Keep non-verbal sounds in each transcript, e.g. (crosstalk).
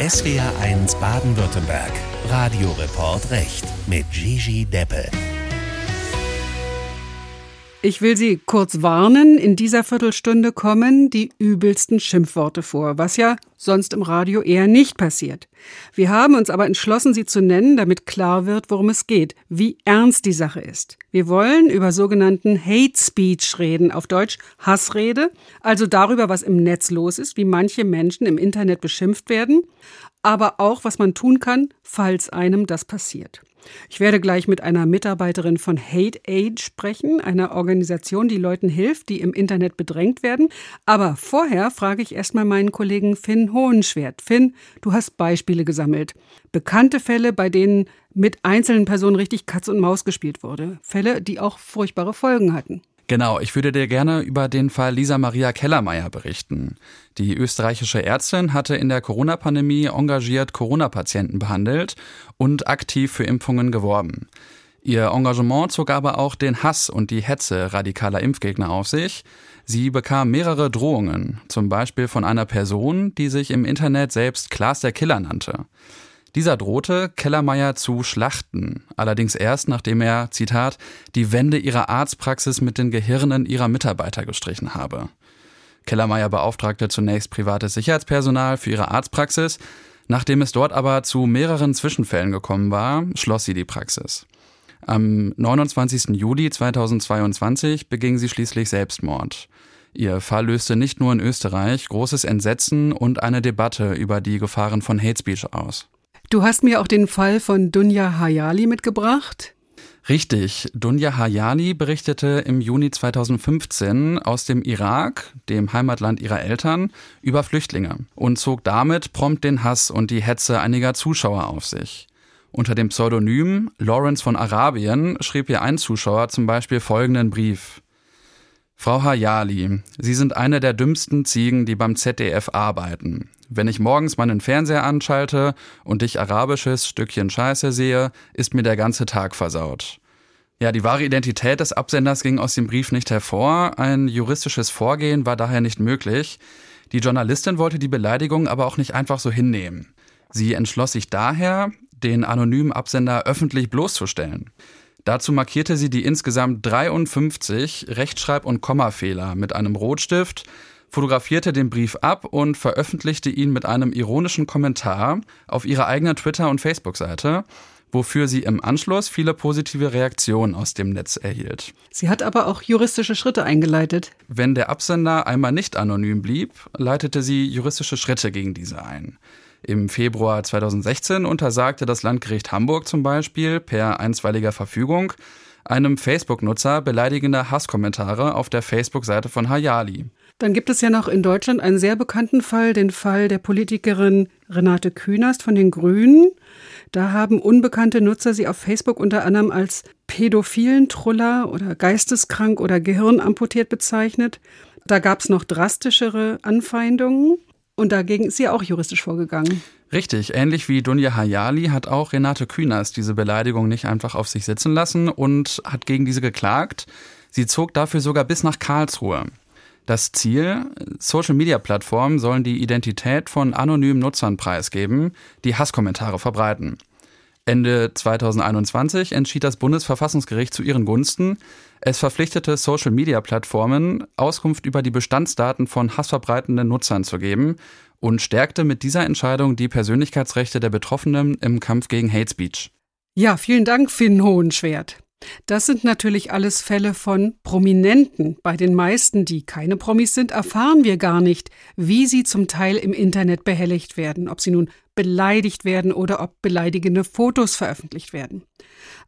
SWR1 Baden-Württemberg. Radioreport Recht mit Gigi Deppe. Ich will Sie kurz warnen, in dieser Viertelstunde kommen die übelsten Schimpfworte vor, was ja sonst im Radio eher nicht passiert. Wir haben uns aber entschlossen, sie zu nennen, damit klar wird, worum es geht, wie ernst die Sache ist. Wir wollen über sogenannten Hate Speech reden, auf Deutsch Hassrede, also darüber, was im Netz los ist, wie manche Menschen im Internet beschimpft werden, aber auch, was man tun kann, falls einem das passiert. Ich werde gleich mit einer Mitarbeiterin von Hate Aid sprechen, einer Organisation, die Leuten hilft, die im Internet bedrängt werden. Aber vorher frage ich erstmal meinen Kollegen Finn Hohenschwert. Finn, du hast Beispiele gesammelt. Bekannte Fälle, bei denen mit einzelnen Personen richtig Katz und Maus gespielt wurde. Fälle, die auch furchtbare Folgen hatten. Genau, ich würde dir gerne über den Fall Lisa Maria Kellermeier berichten. Die österreichische Ärztin hatte in der Corona-Pandemie engagiert Corona-Patienten behandelt und aktiv für Impfungen geworben. Ihr Engagement zog aber auch den Hass und die Hetze radikaler Impfgegner auf sich. Sie bekam mehrere Drohungen, zum Beispiel von einer Person, die sich im Internet selbst Klaas der Killer nannte. Dieser drohte, Kellermeier zu schlachten, allerdings erst nachdem er, Zitat, die Wände ihrer Arztpraxis mit den Gehirnen ihrer Mitarbeiter gestrichen habe. Kellermeier beauftragte zunächst privates Sicherheitspersonal für ihre Arztpraxis, nachdem es dort aber zu mehreren Zwischenfällen gekommen war, schloss sie die Praxis. Am 29. Juli 2022 beging sie schließlich Selbstmord. Ihr Fall löste nicht nur in Österreich großes Entsetzen und eine Debatte über die Gefahren von Hate Speech aus. Du hast mir auch den Fall von Dunja Hayali mitgebracht. Richtig. Dunja Hayali berichtete im Juni 2015 aus dem Irak, dem Heimatland ihrer Eltern, über Flüchtlinge und zog damit prompt den Hass und die Hetze einiger Zuschauer auf sich. Unter dem Pseudonym Lawrence von Arabien schrieb ihr ein Zuschauer zum Beispiel folgenden Brief. Frau Hayali, Sie sind eine der dümmsten Ziegen, die beim ZDF arbeiten. Wenn ich morgens meinen Fernseher anschalte und ich arabisches Stückchen Scheiße sehe, ist mir der ganze Tag versaut. Ja, die wahre Identität des Absenders ging aus dem Brief nicht hervor, ein juristisches Vorgehen war daher nicht möglich. Die Journalistin wollte die Beleidigung aber auch nicht einfach so hinnehmen. Sie entschloss sich daher, den anonymen Absender öffentlich bloßzustellen. Dazu markierte sie die insgesamt 53 Rechtschreib- und Kommafehler mit einem Rotstift, fotografierte den Brief ab und veröffentlichte ihn mit einem ironischen Kommentar auf ihrer eigenen Twitter- und Facebook-Seite wofür sie im Anschluss viele positive Reaktionen aus dem Netz erhielt. Sie hat aber auch juristische Schritte eingeleitet. Wenn der Absender einmal nicht anonym blieb, leitete sie juristische Schritte gegen diese ein. Im Februar 2016 untersagte das Landgericht Hamburg zum Beispiel per einstweiliger Verfügung einem Facebook-Nutzer beleidigende Hasskommentare auf der Facebook-Seite von Hayali. Dann gibt es ja noch in Deutschland einen sehr bekannten Fall, den Fall der Politikerin Renate Künast von den Grünen. Da haben unbekannte Nutzer sie auf Facebook unter anderem als pädophilen Truller oder geisteskrank oder gehirnamputiert bezeichnet. Da gab es noch drastischere Anfeindungen. Und dagegen ist sie auch juristisch vorgegangen. Richtig, ähnlich wie Dunja Hayali hat auch Renate Künast diese Beleidigung nicht einfach auf sich sitzen lassen und hat gegen diese geklagt. Sie zog dafür sogar bis nach Karlsruhe. Das Ziel, Social-Media-Plattformen sollen die Identität von anonymen Nutzern preisgeben, die Hasskommentare verbreiten. Ende 2021 entschied das Bundesverfassungsgericht zu ihren Gunsten. Es verpflichtete Social-Media-Plattformen, Auskunft über die Bestandsdaten von hassverbreitenden Nutzern zu geben und stärkte mit dieser Entscheidung die Persönlichkeitsrechte der Betroffenen im Kampf gegen Hate Speech. Ja, vielen Dank, Finn Hohenschwert. Das sind natürlich alles Fälle von Prominenten. Bei den meisten, die keine Promis sind, erfahren wir gar nicht, wie sie zum Teil im Internet behelligt werden, ob sie nun beleidigt werden oder ob beleidigende Fotos veröffentlicht werden.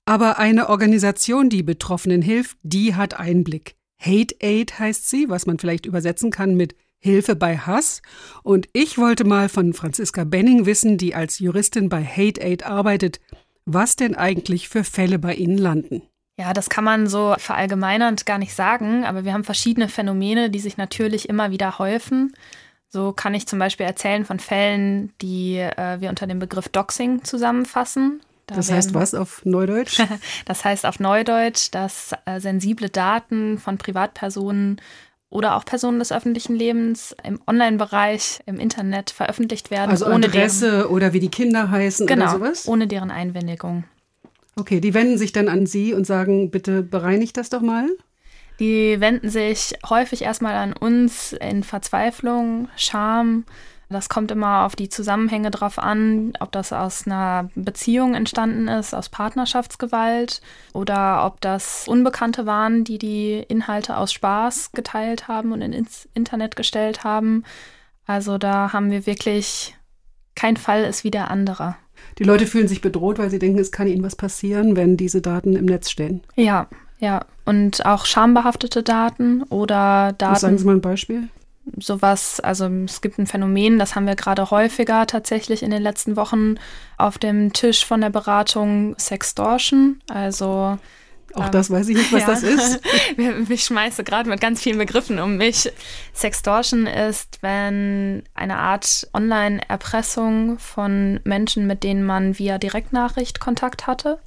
Aber eine Organisation, die Betroffenen hilft, die hat Einblick. Hate Aid heißt sie, was man vielleicht übersetzen kann mit Hilfe bei Hass. Und ich wollte mal von Franziska Benning wissen, die als Juristin bei Hate Aid arbeitet, was denn eigentlich für Fälle bei Ihnen landen. Ja, das kann man so verallgemeinernd gar nicht sagen, aber wir haben verschiedene Phänomene, die sich natürlich immer wieder häufen. So kann ich zum Beispiel erzählen von Fällen, die äh, wir unter dem Begriff Doxing zusammenfassen. Da das heißt was auf Neudeutsch? (laughs) das heißt auf Neudeutsch, dass äh, sensible Daten von Privatpersonen oder auch Personen des öffentlichen Lebens im Online-Bereich, im Internet veröffentlicht werden. Also ohne Adresse deren, oder wie die Kinder heißen genau, oder sowas? ohne deren Einwilligung. Okay, die wenden sich dann an Sie und sagen, bitte bereinigt das doch mal. Die wenden sich häufig erstmal an uns in Verzweiflung, Scham. Das kommt immer auf die Zusammenhänge drauf an, ob das aus einer Beziehung entstanden ist, aus Partnerschaftsgewalt oder ob das Unbekannte waren, die die Inhalte aus Spaß geteilt haben und ins Internet gestellt haben. Also da haben wir wirklich, kein Fall ist wie der andere. Die Leute fühlen sich bedroht, weil sie denken, es kann ihnen was passieren, wenn diese Daten im Netz stehen. Ja, ja. Und auch schambehaftete Daten oder Daten. Sagen Sie mal ein Beispiel? Sowas, also es gibt ein Phänomen, das haben wir gerade häufiger tatsächlich in den letzten Wochen auf dem Tisch von der Beratung Sextortion. Also auch das weiß ich nicht, was (laughs) ja. das ist. (laughs) ich schmeiße gerade mit ganz vielen Begriffen um mich. Sextortion ist, wenn eine Art Online-Erpressung von Menschen, mit denen man via Direktnachricht Kontakt hatte,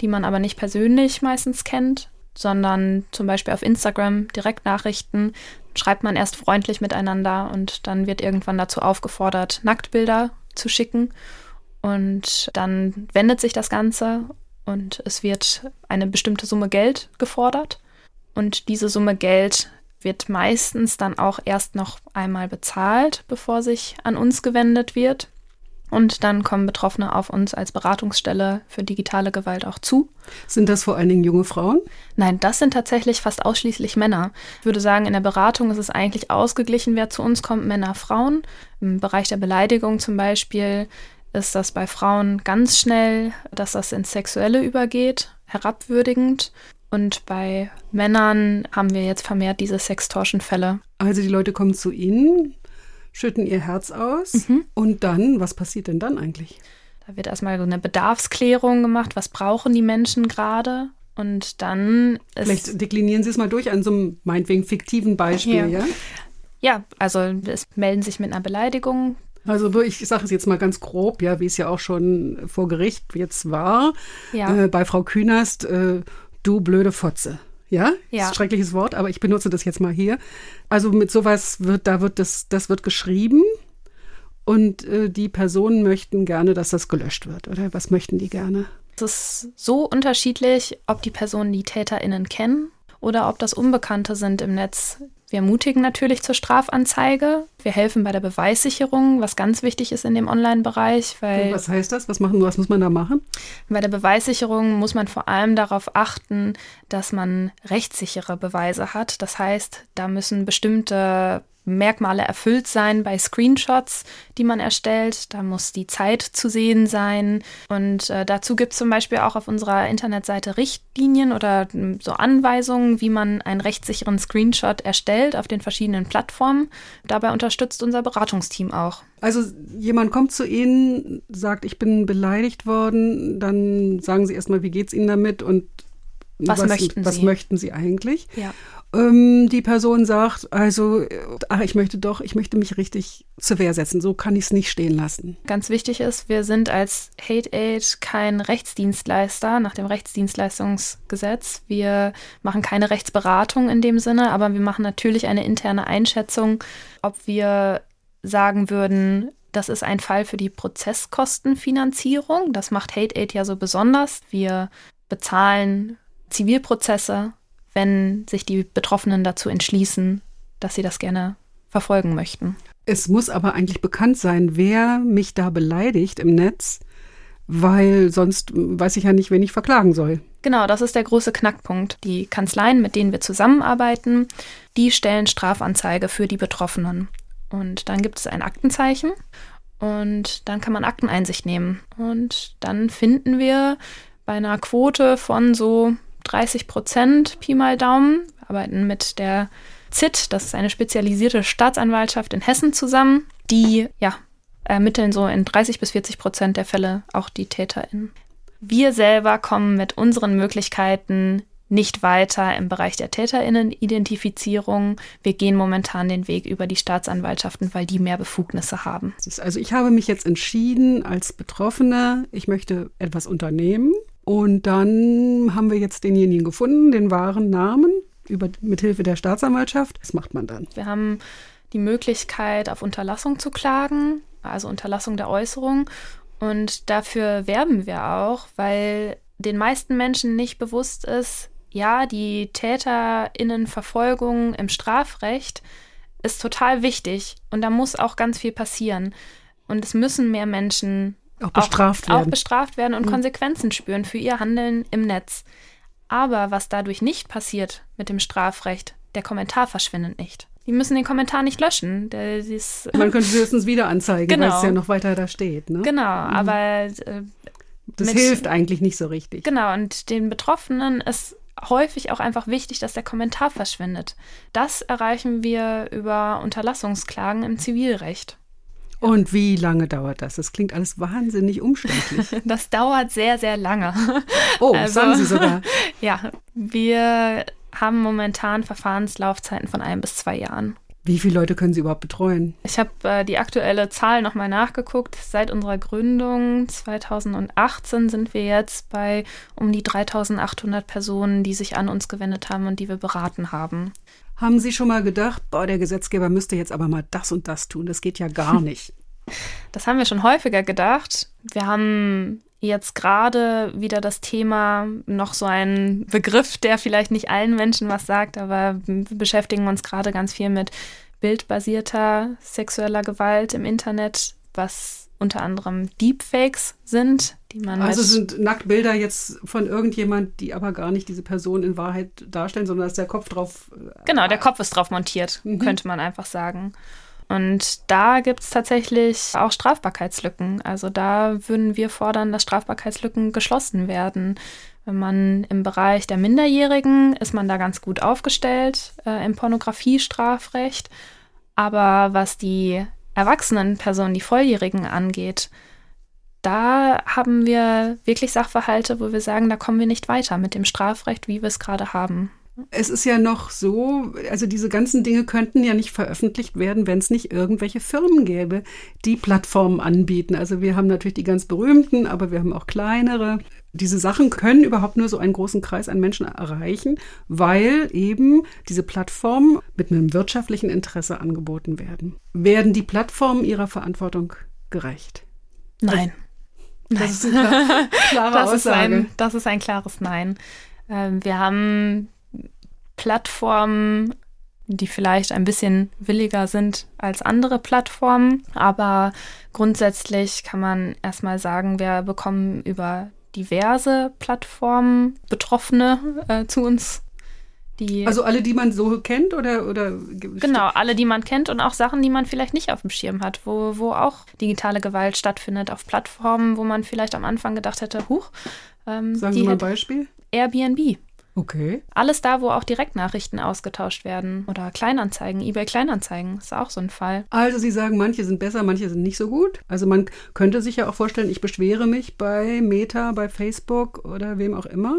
die man aber nicht persönlich meistens kennt, sondern zum Beispiel auf Instagram Direktnachrichten schreibt man erst freundlich miteinander und dann wird irgendwann dazu aufgefordert, Nacktbilder zu schicken. Und dann wendet sich das Ganze und es wird eine bestimmte Summe Geld gefordert. Und diese Summe Geld wird meistens dann auch erst noch einmal bezahlt, bevor sich an uns gewendet wird. Und dann kommen Betroffene auf uns als Beratungsstelle für digitale Gewalt auch zu. Sind das vor allen Dingen junge Frauen? Nein, das sind tatsächlich fast ausschließlich Männer. Ich würde sagen, in der Beratung ist es eigentlich ausgeglichen, wer zu uns kommt, Männer, Frauen. Im Bereich der Beleidigung zum Beispiel ist das bei Frauen ganz schnell, dass das ins Sexuelle übergeht, herabwürdigend. Und bei Männern haben wir jetzt vermehrt diese Sextortion-Fälle. Also die Leute kommen zu Ihnen, schütten ihr Herz aus Mhm. und dann, was passiert denn dann eigentlich? Da wird erstmal so eine Bedarfsklärung gemacht, was brauchen die Menschen gerade? Und dann ist. Vielleicht deklinieren Sie es mal durch an so einem meinetwegen fiktiven Beispiel, Ja. ja? Ja, also es melden sich mit einer Beleidigung. Also ich sage es jetzt mal ganz grob, ja, wie es ja auch schon vor Gericht jetzt war, Ja. äh, bei Frau Künast, äh, du blöde Fotze. Ja, Ja. ist ein schreckliches Wort, aber ich benutze das jetzt mal hier. Also mit sowas wird, da wird das, das wird geschrieben und äh, die Personen möchten gerne, dass das gelöscht wird, oder? Was möchten die gerne? Es ist so unterschiedlich, ob die Personen die TäterInnen kennen oder ob das Unbekannte sind im Netz. Wir ermutigen natürlich zur Strafanzeige. Wir helfen bei der Beweissicherung, was ganz wichtig ist in dem Online-Bereich, weil Was heißt das? Was machen, was muss man da machen? bei der Beweissicherung muss man vor allem darauf achten, dass man rechtssichere Beweise hat. Das heißt, da müssen bestimmte Merkmale erfüllt sein bei Screenshots, die man erstellt. Da muss die Zeit zu sehen sein. Und äh, dazu gibt es zum Beispiel auch auf unserer Internetseite Richtlinien oder m, so Anweisungen, wie man einen rechtssicheren Screenshot erstellt auf den verschiedenen Plattformen. Dabei unterstützt unser Beratungsteam auch. Also jemand kommt zu Ihnen, sagt, ich bin beleidigt worden, dann sagen Sie erstmal, wie geht's Ihnen damit und Was möchten was Sie? möchten Sie eigentlich? Ja. Ähm, die Person sagt, also, äh, ach, ich möchte doch, ich möchte mich richtig zur Wehr setzen. So kann ich es nicht stehen lassen. Ganz wichtig ist, wir sind als Hate Aid kein Rechtsdienstleister nach dem Rechtsdienstleistungsgesetz. Wir machen keine Rechtsberatung in dem Sinne, aber wir machen natürlich eine interne Einschätzung, ob wir sagen würden, das ist ein Fall für die Prozesskostenfinanzierung. Das macht Hate Aid ja so besonders. Wir bezahlen Zivilprozesse, wenn sich die Betroffenen dazu entschließen, dass sie das gerne verfolgen möchten. Es muss aber eigentlich bekannt sein, wer mich da beleidigt im Netz, weil sonst weiß ich ja nicht, wen ich verklagen soll. Genau, das ist der große Knackpunkt. Die Kanzleien, mit denen wir zusammenarbeiten, die stellen Strafanzeige für die Betroffenen. Und dann gibt es ein Aktenzeichen und dann kann man Akteneinsicht nehmen. Und dann finden wir bei einer Quote von so 30 Prozent Pi mal Daumen, wir arbeiten mit der ZIT, das ist eine spezialisierte Staatsanwaltschaft in Hessen zusammen, die ja ermitteln so in 30 bis 40 Prozent der Fälle auch die TäterInnen. Wir selber kommen mit unseren Möglichkeiten nicht weiter im Bereich der Täterinnen-Identifizierung. Wir gehen momentan den Weg über die Staatsanwaltschaften, weil die mehr Befugnisse haben. Also ich habe mich jetzt entschieden als Betroffene, ich möchte etwas unternehmen. Und dann haben wir jetzt denjenigen gefunden, den wahren Namen. über, mit Hilfe der Staatsanwaltschaft. Was macht man dann? Wir haben die Möglichkeit, auf Unterlassung zu klagen, also Unterlassung der Äußerung. Und dafür werben wir auch, weil den meisten Menschen nicht bewusst ist, ja, die Täterinnenverfolgung im Strafrecht ist total wichtig und da muss auch ganz viel passieren. Und es müssen mehr Menschen auch bestraft auch, werden. Auch bestraft werden und mhm. Konsequenzen spüren für ihr Handeln im Netz. Aber was dadurch nicht passiert mit dem Strafrecht, der Kommentar verschwindet nicht. Die müssen den Kommentar nicht löschen. Der, (laughs) Man könnte höchstens wieder anzeigen, genau. weil es ja noch weiter da steht. Ne? Genau, mhm. aber äh, das mit, hilft eigentlich nicht so richtig. Genau, und den Betroffenen ist häufig auch einfach wichtig, dass der Kommentar verschwindet. Das erreichen wir über Unterlassungsklagen im Zivilrecht. Und wie lange dauert das? Das klingt alles wahnsinnig umständlich. (laughs) Das dauert sehr, sehr lange. Oh, also, sagen Sie sogar. (laughs) Ja, wir haben momentan Verfahrenslaufzeiten von ein bis zwei Jahren. Wie viele Leute können Sie überhaupt betreuen? Ich habe äh, die aktuelle Zahl nochmal nachgeguckt. Seit unserer Gründung 2018 sind wir jetzt bei um die 3800 Personen, die sich an uns gewendet haben und die wir beraten haben. Haben Sie schon mal gedacht, boah, der Gesetzgeber müsste jetzt aber mal das und das tun? Das geht ja gar (laughs) nicht. Das haben wir schon häufiger gedacht. Wir haben jetzt gerade wieder das Thema, noch so ein Begriff, der vielleicht nicht allen Menschen was sagt, aber wir beschäftigen uns gerade ganz viel mit bildbasierter sexueller Gewalt im Internet, was unter anderem Deepfakes sind, die man. Also sind Nacktbilder jetzt von irgendjemand, die aber gar nicht diese Person in Wahrheit darstellen, sondern dass der Kopf drauf. Äh, genau, der Kopf ist drauf montiert, mhm. könnte man einfach sagen. Und da gibt es tatsächlich auch Strafbarkeitslücken. Also da würden wir fordern, dass Strafbarkeitslücken geschlossen werden. Wenn man im Bereich der Minderjährigen ist man da ganz gut aufgestellt äh, im Pornografiestrafrecht. Aber was die erwachsenen Personen, die Volljährigen angeht, da haben wir wirklich Sachverhalte, wo wir sagen, da kommen wir nicht weiter mit dem Strafrecht, wie wir es gerade haben. Es ist ja noch so, also diese ganzen Dinge könnten ja nicht veröffentlicht werden, wenn es nicht irgendwelche Firmen gäbe, die Plattformen anbieten. Also wir haben natürlich die ganz berühmten, aber wir haben auch kleinere. Diese Sachen können überhaupt nur so einen großen Kreis an Menschen erreichen, weil eben diese Plattformen mit einem wirtschaftlichen Interesse angeboten werden. Werden die Plattformen ihrer Verantwortung gerecht? Nein. Das Nein. ist eine klare (laughs) das Aussage. Ist ein, das ist ein klares Nein. Ähm, wir haben Plattformen, die vielleicht ein bisschen williger sind als andere Plattformen. Aber grundsätzlich kann man erstmal sagen, wir bekommen über diverse Plattformen Betroffene äh, zu uns. Die also alle, die man so kennt oder, oder Genau, alle, die man kennt und auch Sachen, die man vielleicht nicht auf dem Schirm hat, wo, wo auch digitale Gewalt stattfindet auf Plattformen, wo man vielleicht am Anfang gedacht hätte, huch. Ähm, Sagen Sie mal ein Beispiel. Airbnb Okay. Alles da, wo auch Direktnachrichten ausgetauscht werden oder Kleinanzeigen, eBay Kleinanzeigen, ist auch so ein Fall. Also Sie sagen, manche sind besser, manche sind nicht so gut. Also man könnte sich ja auch vorstellen, ich beschwere mich bei Meta, bei Facebook oder wem auch immer.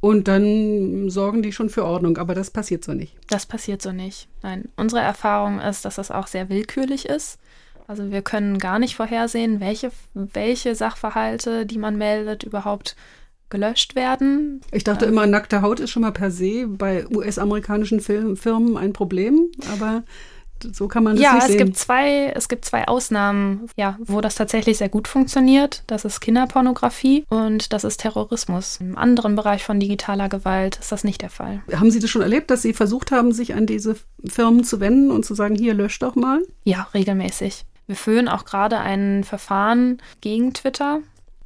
Und dann sorgen die schon für Ordnung, aber das passiert so nicht. Das passiert so nicht. Nein, unsere Erfahrung ist, dass das auch sehr willkürlich ist. Also wir können gar nicht vorhersehen, welche, welche Sachverhalte, die man meldet, überhaupt gelöscht werden. Ich dachte immer, nackte Haut ist schon mal per se bei US-amerikanischen Firmen ein Problem, aber so kann man das ja, nicht sehen. Ja, es gibt zwei, es gibt zwei Ausnahmen, ja, wo das tatsächlich sehr gut funktioniert. Das ist Kinderpornografie und das ist Terrorismus. Im anderen Bereich von digitaler Gewalt ist das nicht der Fall. Haben Sie das schon erlebt, dass Sie versucht haben, sich an diese Firmen zu wenden und zu sagen, hier löscht doch mal? Ja, regelmäßig. Wir führen auch gerade ein Verfahren gegen Twitter.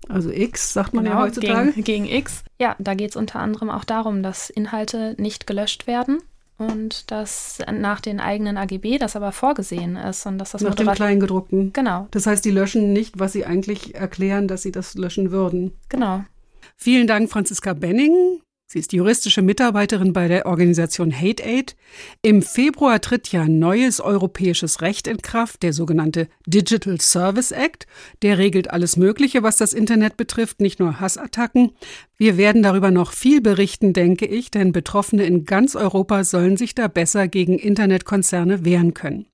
Also X sagt man genau, ja heutzutage. Gegen, gegen X. Ja, da geht es unter anderem auch darum, dass Inhalte nicht gelöscht werden und dass nach den eigenen AGB das aber vorgesehen ist und dass das nach dem Kleingedruckten. Genau. Das heißt, die löschen nicht, was sie eigentlich erklären, dass sie das löschen würden. Genau. Vielen Dank, Franziska Benning. Sie ist juristische Mitarbeiterin bei der Organisation Hate Aid. Im Februar tritt ja neues europäisches Recht in Kraft, der sogenannte Digital Service Act. Der regelt alles Mögliche, was das Internet betrifft, nicht nur Hassattacken. Wir werden darüber noch viel berichten, denke ich, denn Betroffene in ganz Europa sollen sich da besser gegen Internetkonzerne wehren können.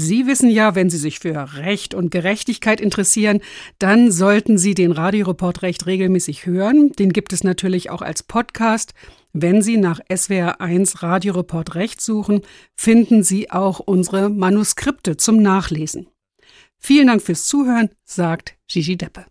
Sie wissen ja, wenn Sie sich für Recht und Gerechtigkeit interessieren, dann sollten Sie den Radioreport Recht regelmäßig hören. Den gibt es natürlich auch als Podcast. Wenn Sie nach SWR1 Radioreport Recht suchen, finden Sie auch unsere Manuskripte zum Nachlesen. Vielen Dank fürs Zuhören, sagt Gigi Deppe.